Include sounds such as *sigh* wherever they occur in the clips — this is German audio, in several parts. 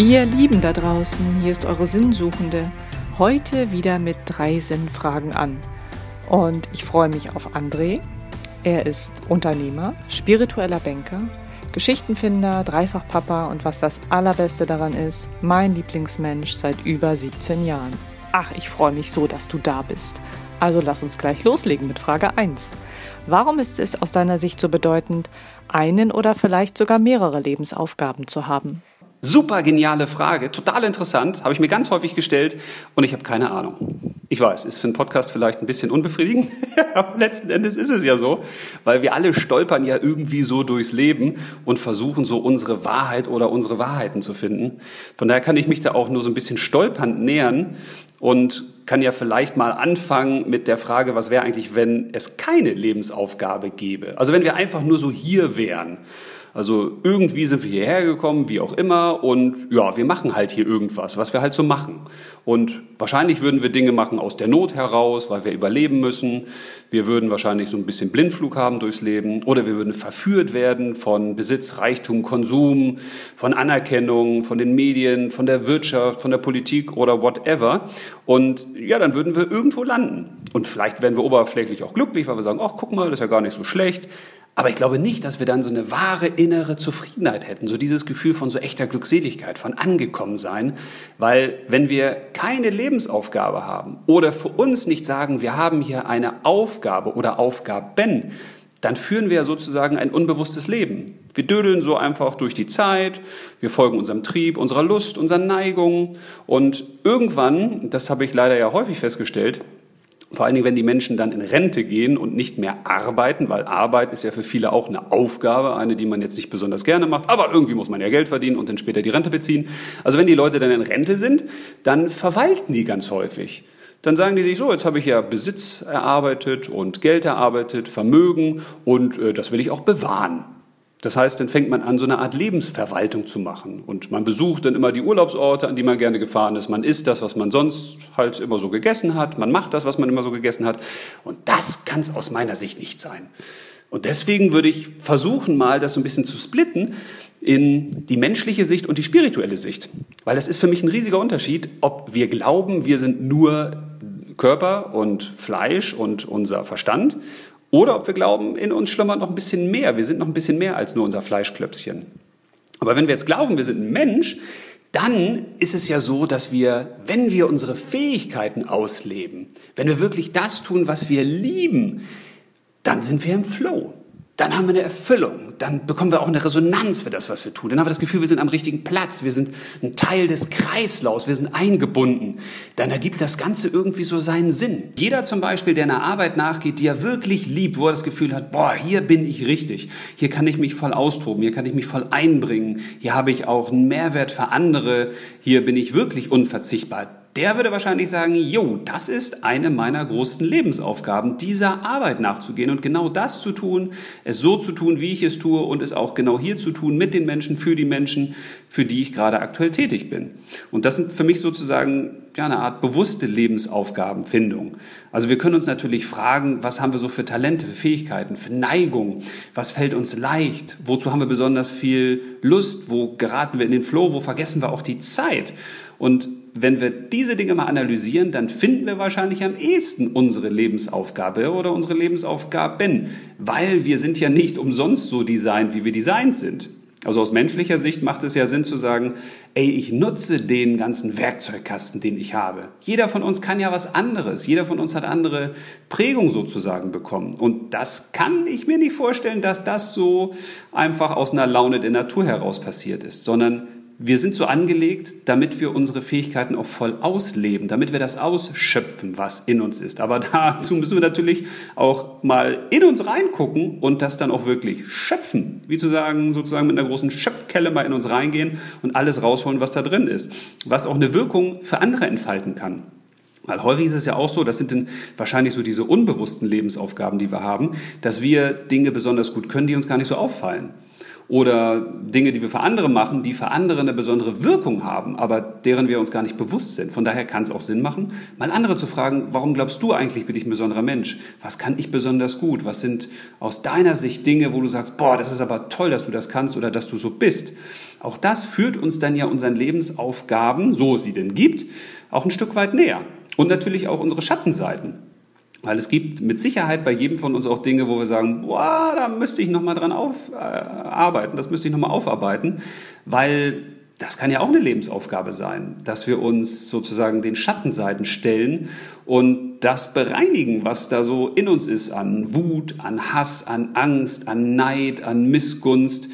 Ihr Lieben da draußen, hier ist eure Sinnsuchende. Heute wieder mit drei Sinnfragen an. Und ich freue mich auf André. Er ist Unternehmer, spiritueller Banker, Geschichtenfinder, Dreifachpapa und was das Allerbeste daran ist, mein Lieblingsmensch seit über 17 Jahren. Ach, ich freue mich so, dass du da bist. Also lass uns gleich loslegen mit Frage 1. Warum ist es aus deiner Sicht so bedeutend, einen oder vielleicht sogar mehrere Lebensaufgaben zu haben? Super geniale Frage, total interessant, habe ich mir ganz häufig gestellt und ich habe keine Ahnung. Ich weiß, ist für einen Podcast vielleicht ein bisschen unbefriedigend, *laughs* aber letzten Endes ist es ja so, weil wir alle stolpern ja irgendwie so durchs Leben und versuchen so unsere Wahrheit oder unsere Wahrheiten zu finden. Von daher kann ich mich da auch nur so ein bisschen stolpernd nähern und kann ja vielleicht mal anfangen mit der Frage, was wäre eigentlich, wenn es keine Lebensaufgabe gäbe? Also wenn wir einfach nur so hier wären also irgendwie sind wir hierher gekommen, wie auch immer, und ja, wir machen halt hier irgendwas, was wir halt so machen. Und wahrscheinlich würden wir Dinge machen aus der Not heraus, weil wir überleben müssen. Wir würden wahrscheinlich so ein bisschen Blindflug haben durchs Leben, oder wir würden verführt werden von Besitz, Reichtum, Konsum, von Anerkennung, von den Medien, von der Wirtschaft, von der Politik oder whatever. Und ja, dann würden wir irgendwo landen. Und vielleicht werden wir oberflächlich auch glücklich, weil wir sagen, ach, guck mal, das ist ja gar nicht so schlecht. Aber ich glaube nicht, dass wir dann so eine wahre innere Zufriedenheit hätten, so dieses Gefühl von so echter Glückseligkeit, von angekommen sein, weil wenn wir keine Lebensaufgabe haben oder für uns nicht sagen, wir haben hier eine Aufgabe oder Aufgaben, dann führen wir sozusagen ein unbewusstes Leben. Wir dödeln so einfach durch die Zeit, wir folgen unserem Trieb, unserer Lust, unseren Neigungen und irgendwann, das habe ich leider ja häufig festgestellt, vor allen Dingen, wenn die Menschen dann in Rente gehen und nicht mehr arbeiten, weil Arbeit ist ja für viele auch eine Aufgabe, eine, die man jetzt nicht besonders gerne macht, aber irgendwie muss man ja Geld verdienen und dann später die Rente beziehen. Also wenn die Leute dann in Rente sind, dann verwalten die ganz häufig. Dann sagen die sich so, jetzt habe ich ja Besitz erarbeitet und Geld erarbeitet, Vermögen und äh, das will ich auch bewahren. Das heißt, dann fängt man an, so eine Art Lebensverwaltung zu machen. Und man besucht dann immer die Urlaubsorte, an die man gerne gefahren ist. Man isst das, was man sonst halt immer so gegessen hat. Man macht das, was man immer so gegessen hat. Und das kann es aus meiner Sicht nicht sein. Und deswegen würde ich versuchen, mal das so ein bisschen zu splitten in die menschliche Sicht und die spirituelle Sicht. Weil das ist für mich ein riesiger Unterschied, ob wir glauben, wir sind nur Körper und Fleisch und unser Verstand oder ob wir glauben, in uns schlummert noch ein bisschen mehr. Wir sind noch ein bisschen mehr als nur unser Fleischklöpschen. Aber wenn wir jetzt glauben, wir sind ein Mensch, dann ist es ja so, dass wir, wenn wir unsere Fähigkeiten ausleben, wenn wir wirklich das tun, was wir lieben, dann sind wir im Flow dann haben wir eine Erfüllung, dann bekommen wir auch eine Resonanz für das, was wir tun. Dann haben wir das Gefühl, wir sind am richtigen Platz, wir sind ein Teil des Kreislaufs, wir sind eingebunden. Dann ergibt das Ganze irgendwie so seinen Sinn. Jeder zum Beispiel, der einer Arbeit nachgeht, die er wirklich liebt, wo er das Gefühl hat, boah, hier bin ich richtig, hier kann ich mich voll austoben, hier kann ich mich voll einbringen, hier habe ich auch einen Mehrwert für andere, hier bin ich wirklich unverzichtbar der würde wahrscheinlich sagen, jo, das ist eine meiner großen Lebensaufgaben, dieser Arbeit nachzugehen und genau das zu tun, es so zu tun, wie ich es tue und es auch genau hier zu tun, mit den Menschen, für die Menschen, für die ich gerade aktuell tätig bin. Und das sind für mich sozusagen ja, eine Art bewusste Lebensaufgabenfindung. Also wir können uns natürlich fragen, was haben wir so für Talente, für Fähigkeiten, für Neigung, was fällt uns leicht, wozu haben wir besonders viel Lust, wo geraten wir in den Flow, wo vergessen wir auch die Zeit. Und wenn wir diese Dinge mal analysieren, dann finden wir wahrscheinlich am ehesten unsere Lebensaufgabe oder unsere Lebensaufgaben, weil wir sind ja nicht umsonst so designt, wie wir designt sind. Also aus menschlicher Sicht macht es ja Sinn zu sagen, ey, ich nutze den ganzen Werkzeugkasten, den ich habe. Jeder von uns kann ja was anderes. Jeder von uns hat andere Prägung sozusagen bekommen. Und das kann ich mir nicht vorstellen, dass das so einfach aus einer Laune der Natur heraus passiert ist, sondern wir sind so angelegt, damit wir unsere Fähigkeiten auch voll ausleben, damit wir das ausschöpfen, was in uns ist. Aber *laughs* dazu müssen wir natürlich auch mal in uns reingucken und das dann auch wirklich schöpfen. Wie zu sagen, sozusagen mit einer großen Schöpfkelle mal in uns reingehen und alles rausholen, was da drin ist. Was auch eine Wirkung für andere entfalten kann. Weil häufig ist es ja auch so, das sind dann wahrscheinlich so diese unbewussten Lebensaufgaben, die wir haben, dass wir Dinge besonders gut können, die uns gar nicht so auffallen. Oder Dinge, die wir für andere machen, die für andere eine besondere Wirkung haben, aber deren wir uns gar nicht bewusst sind. Von daher kann es auch Sinn machen, mal andere zu fragen, warum glaubst du eigentlich, bin ich ein besonderer Mensch? Was kann ich besonders gut? Was sind aus deiner Sicht Dinge, wo du sagst, boah, das ist aber toll, dass du das kannst oder dass du so bist? Auch das führt uns dann ja unseren Lebensaufgaben, so es sie denn gibt, auch ein Stück weit näher. Und natürlich auch unsere Schattenseiten. Weil es gibt mit Sicherheit bei jedem von uns auch Dinge, wo wir sagen, boah, da müsste ich nochmal dran aufarbeiten, äh, das müsste ich nochmal aufarbeiten, weil das kann ja auch eine Lebensaufgabe sein, dass wir uns sozusagen den Schattenseiten stellen und das bereinigen, was da so in uns ist an Wut, an Hass, an Angst, an Neid, an Missgunst.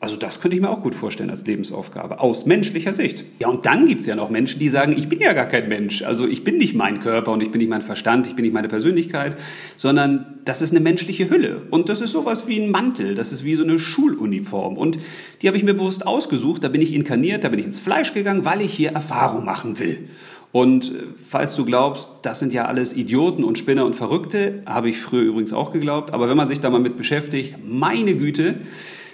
Also das könnte ich mir auch gut vorstellen als Lebensaufgabe, aus menschlicher Sicht. Ja, und dann gibt es ja noch Menschen, die sagen, ich bin ja gar kein Mensch. Also ich bin nicht mein Körper und ich bin nicht mein Verstand, ich bin nicht meine Persönlichkeit, sondern das ist eine menschliche Hülle. Und das ist sowas wie ein Mantel, das ist wie so eine Schuluniform. Und die habe ich mir bewusst ausgesucht, da bin ich inkarniert, da bin ich ins Fleisch gegangen, weil ich hier Erfahrung machen will. Und äh, falls du glaubst, das sind ja alles Idioten und Spinner und Verrückte, habe ich früher übrigens auch geglaubt, aber wenn man sich da mal mit beschäftigt, meine Güte,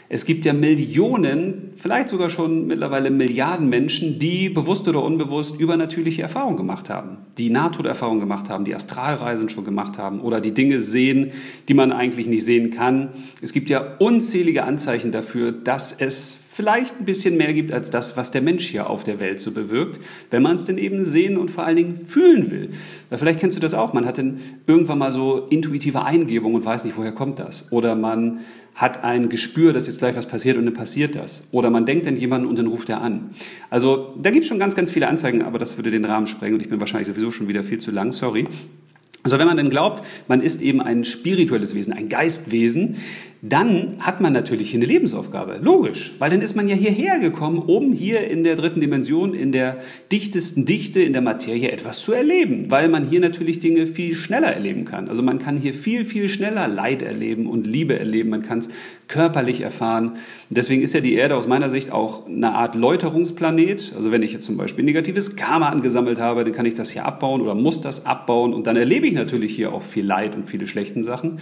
es gibt ja Millionen, vielleicht sogar schon mittlerweile Milliarden Menschen, die bewusst oder unbewusst übernatürliche Erfahrungen gemacht haben, die Nahtoderfahrungen gemacht haben, die Astralreisen schon gemacht haben oder die Dinge sehen, die man eigentlich nicht sehen kann. Es gibt ja unzählige Anzeichen dafür, dass es vielleicht ein bisschen mehr gibt als das, was der Mensch hier auf der Welt so bewirkt, wenn man es denn eben sehen und vor allen Dingen fühlen will. Weil vielleicht kennst du das auch, man hat dann irgendwann mal so intuitive Eingebung und weiß nicht, woher kommt das. Oder man hat ein Gespür, dass jetzt gleich was passiert und dann passiert das. Oder man denkt an jemanden und dann ruft er an. Also da gibt es schon ganz, ganz viele Anzeigen, aber das würde den Rahmen sprengen und ich bin wahrscheinlich sowieso schon wieder viel zu lang, sorry. Also wenn man dann glaubt, man ist eben ein spirituelles Wesen, ein Geistwesen, dann hat man natürlich hier eine Lebensaufgabe. Logisch, weil dann ist man ja hierher gekommen, um hier in der dritten Dimension, in der dichtesten Dichte, in der Materie etwas zu erleben, weil man hier natürlich Dinge viel schneller erleben kann. Also man kann hier viel, viel schneller Leid erleben und Liebe erleben, man kann es körperlich erfahren. Deswegen ist ja die Erde aus meiner Sicht auch eine Art Läuterungsplanet. Also wenn ich jetzt zum Beispiel negatives Karma angesammelt habe, dann kann ich das hier abbauen oder muss das abbauen und dann erlebe ich natürlich hier auch viel Leid und viele schlechten Sachen.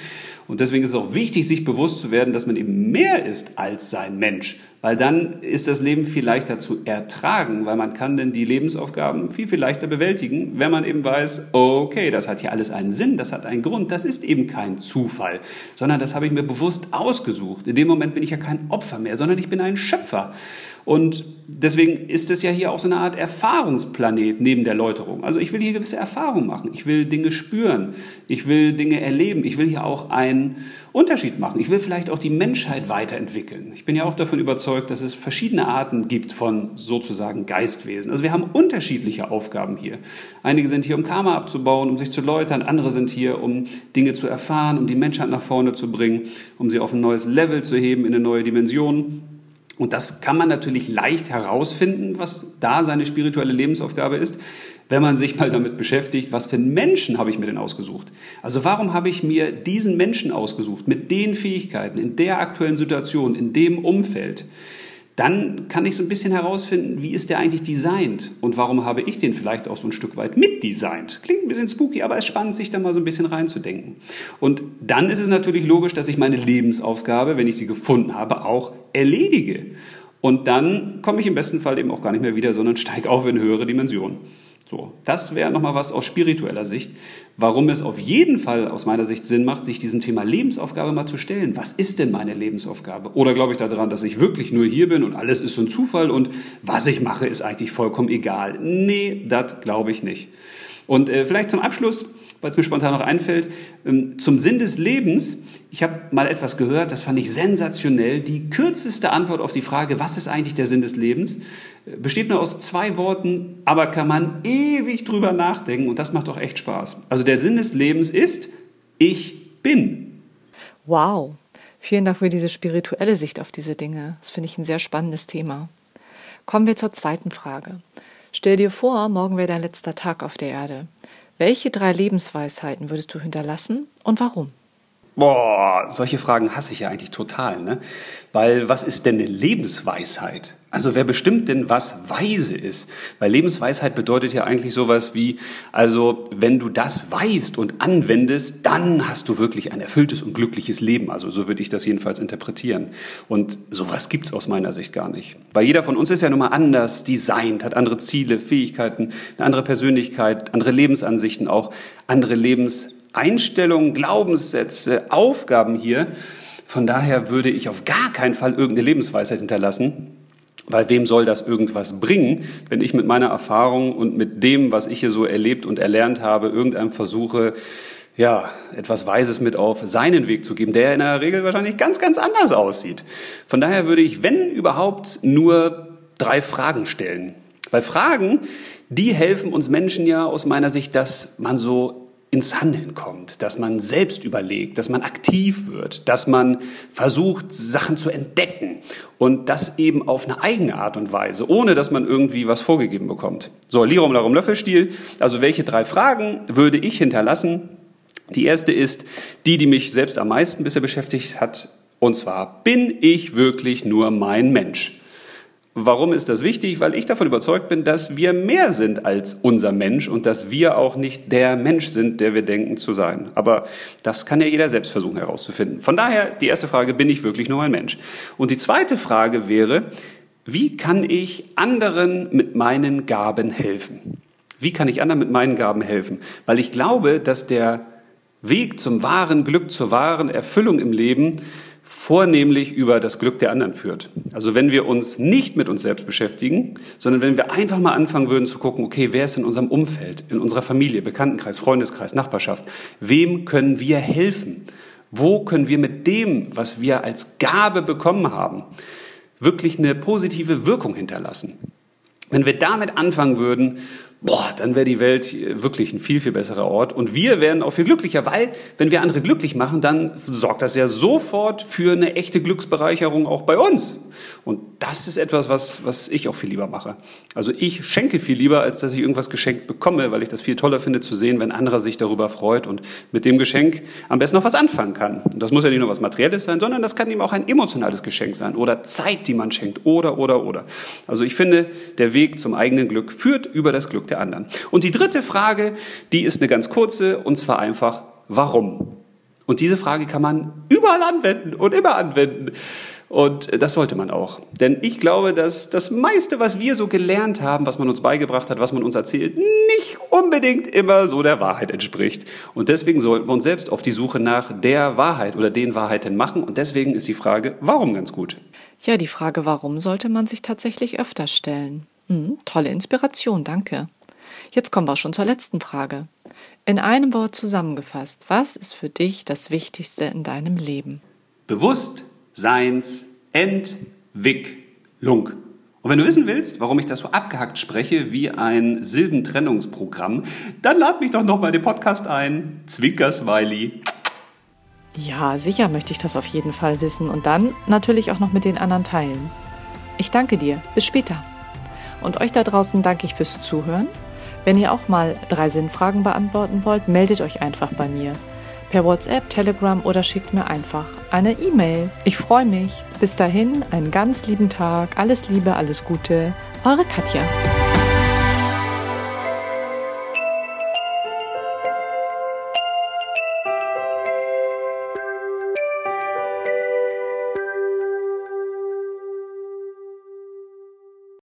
Und deswegen ist es auch wichtig, sich bewusst bewusst zu werden, dass man eben mehr ist als sein Mensch. Weil dann ist das Leben viel leichter zu ertragen, weil man kann denn die Lebensaufgaben viel, viel leichter bewältigen, wenn man eben weiß, okay, das hat hier alles einen Sinn, das hat einen Grund, das ist eben kein Zufall, sondern das habe ich mir bewusst ausgesucht. In dem Moment bin ich ja kein Opfer mehr, sondern ich bin ein Schöpfer. Und deswegen ist es ja hier auch so eine Art Erfahrungsplanet neben der Läuterung. Also ich will hier gewisse Erfahrungen machen. Ich will Dinge spüren. Ich will Dinge erleben. Ich will hier auch einen Unterschied machen. Ich will vielleicht auch die Menschheit weiterentwickeln. Ich bin ja auch davon überzeugt, dass es verschiedene Arten gibt von sozusagen Geistwesen. Also wir haben unterschiedliche Aufgaben hier. Einige sind hier, um Karma abzubauen, um sich zu läutern. Andere sind hier, um Dinge zu erfahren, um die Menschheit nach vorne zu bringen, um sie auf ein neues Level zu heben, in eine neue Dimension. Und das kann man natürlich leicht herausfinden, was da seine spirituelle Lebensaufgabe ist, wenn man sich mal damit beschäftigt, was für einen Menschen habe ich mir denn ausgesucht? Also warum habe ich mir diesen Menschen ausgesucht, mit den Fähigkeiten, in der aktuellen Situation, in dem Umfeld? Dann kann ich so ein bisschen herausfinden, wie ist der eigentlich designt und warum habe ich den vielleicht auch so ein Stück weit mitdesignt. Klingt ein bisschen spooky, aber es ist spannend, sich da mal so ein bisschen reinzudenken. Und dann ist es natürlich logisch, dass ich meine Lebensaufgabe, wenn ich sie gefunden habe, auch erledige. Und dann komme ich im besten Fall eben auch gar nicht mehr wieder, sondern steige auf in höhere Dimensionen. So, das wäre nochmal was aus spiritueller Sicht, warum es auf jeden Fall aus meiner Sicht Sinn macht, sich diesem Thema Lebensaufgabe mal zu stellen. Was ist denn meine Lebensaufgabe? Oder glaube ich daran, dass ich wirklich nur hier bin und alles ist so ein Zufall und was ich mache, ist eigentlich vollkommen egal? Nee, das glaube ich nicht. Und äh, vielleicht zum Abschluss weil es mir spontan noch einfällt, ähm, zum Sinn des Lebens. Ich habe mal etwas gehört, das fand ich sensationell. Die kürzeste Antwort auf die Frage, was ist eigentlich der Sinn des Lebens, äh, besteht nur aus zwei Worten, aber kann man ewig drüber nachdenken und das macht auch echt Spaß. Also der Sinn des Lebens ist, ich bin. Wow. Vielen Dank für diese spirituelle Sicht auf diese Dinge. Das finde ich ein sehr spannendes Thema. Kommen wir zur zweiten Frage. Stell dir vor, morgen wäre dein letzter Tag auf der Erde. Welche drei Lebensweisheiten würdest du hinterlassen und warum? Boah, solche Fragen hasse ich ja eigentlich total, ne? Weil was ist denn eine Lebensweisheit? Also wer bestimmt denn, was weise ist? Weil Lebensweisheit bedeutet ja eigentlich sowas wie, also wenn du das weißt und anwendest, dann hast du wirklich ein erfülltes und glückliches Leben. Also so würde ich das jedenfalls interpretieren. Und sowas gibt's aus meiner Sicht gar nicht. Weil jeder von uns ist ja nun mal anders designt, hat andere Ziele, Fähigkeiten, eine andere Persönlichkeit, andere Lebensansichten, auch andere Lebenseinstellungen, Glaubenssätze, Aufgaben hier. Von daher würde ich auf gar keinen Fall irgendeine Lebensweisheit hinterlassen, weil wem soll das irgendwas bringen, wenn ich mit meiner Erfahrung und mit dem, was ich hier so erlebt und erlernt habe, irgendeinem versuche, ja, etwas Weises mit auf seinen Weg zu geben, der in der Regel wahrscheinlich ganz, ganz anders aussieht. Von daher würde ich, wenn überhaupt, nur drei Fragen stellen. Weil Fragen, die helfen uns Menschen ja aus meiner Sicht, dass man so ins Handeln kommt, dass man selbst überlegt, dass man aktiv wird, dass man versucht, Sachen zu entdecken und das eben auf eine eigene Art und Weise, ohne dass man irgendwie was vorgegeben bekommt. So, Lirum Larum Löffelstiel. Also welche drei Fragen würde ich hinterlassen? Die erste ist die, die mich selbst am meisten bisher beschäftigt hat, und zwar, bin ich wirklich nur mein Mensch? Warum ist das wichtig? Weil ich davon überzeugt bin, dass wir mehr sind als unser Mensch und dass wir auch nicht der Mensch sind, der wir denken zu sein. Aber das kann ja jeder selbst versuchen herauszufinden. Von daher die erste Frage, bin ich wirklich nur ein Mensch? Und die zweite Frage wäre, wie kann ich anderen mit meinen Gaben helfen? Wie kann ich anderen mit meinen Gaben helfen? Weil ich glaube, dass der Weg zum wahren Glück, zur wahren Erfüllung im Leben vornehmlich über das Glück der anderen führt. Also wenn wir uns nicht mit uns selbst beschäftigen, sondern wenn wir einfach mal anfangen würden zu gucken, okay, wer ist in unserem Umfeld, in unserer Familie, Bekanntenkreis, Freundeskreis, Nachbarschaft, wem können wir helfen? Wo können wir mit dem, was wir als Gabe bekommen haben, wirklich eine positive Wirkung hinterlassen? Wenn wir damit anfangen würden, boah, dann wäre die Welt wirklich ein viel, viel besserer Ort. Und wir wären auch viel glücklicher, weil wenn wir andere glücklich machen, dann sorgt das ja sofort für eine echte Glücksbereicherung auch bei uns. Und das ist etwas, was, was ich auch viel lieber mache. Also ich schenke viel lieber, als dass ich irgendwas geschenkt bekomme, weil ich das viel toller finde zu sehen, wenn anderer sich darüber freut und mit dem Geschenk am besten noch was anfangen kann. Und das muss ja nicht nur was Materielles sein, sondern das kann ihm auch ein emotionales Geschenk sein oder Zeit, die man schenkt oder, oder, oder. Also ich finde, der Weg zum eigenen Glück führt über das Glück der anderen. Und die dritte Frage, die ist eine ganz kurze und zwar einfach, warum? Und diese Frage kann man überall anwenden und immer anwenden. Und das sollte man auch. Denn ich glaube, dass das meiste, was wir so gelernt haben, was man uns beigebracht hat, was man uns erzählt, nicht unbedingt immer so der Wahrheit entspricht. Und deswegen sollten wir uns selbst auf die Suche nach der Wahrheit oder den Wahrheiten machen. Und deswegen ist die Frage, warum ganz gut? Ja, die Frage, warum sollte man sich tatsächlich öfter stellen? Hm, tolle Inspiration, danke. Jetzt kommen wir schon zur letzten Frage. In einem Wort zusammengefasst, was ist für dich das Wichtigste in deinem Leben? Bewusstseinsentwicklung. Und wenn du wissen willst, warum ich das so abgehackt spreche wie ein Silbentrennungsprogramm, dann lad mich doch noch mal den Podcast ein. Zwinker-Smiley. Ja, sicher möchte ich das auf jeden Fall wissen und dann natürlich auch noch mit den anderen teilen. Ich danke dir. Bis später. Und euch da draußen danke ich fürs Zuhören. Wenn ihr auch mal drei Sinnfragen beantworten wollt, meldet euch einfach bei mir. Per WhatsApp, Telegram oder schickt mir einfach eine E-Mail. Ich freue mich. Bis dahin, einen ganz lieben Tag. Alles Liebe, alles Gute. Eure Katja.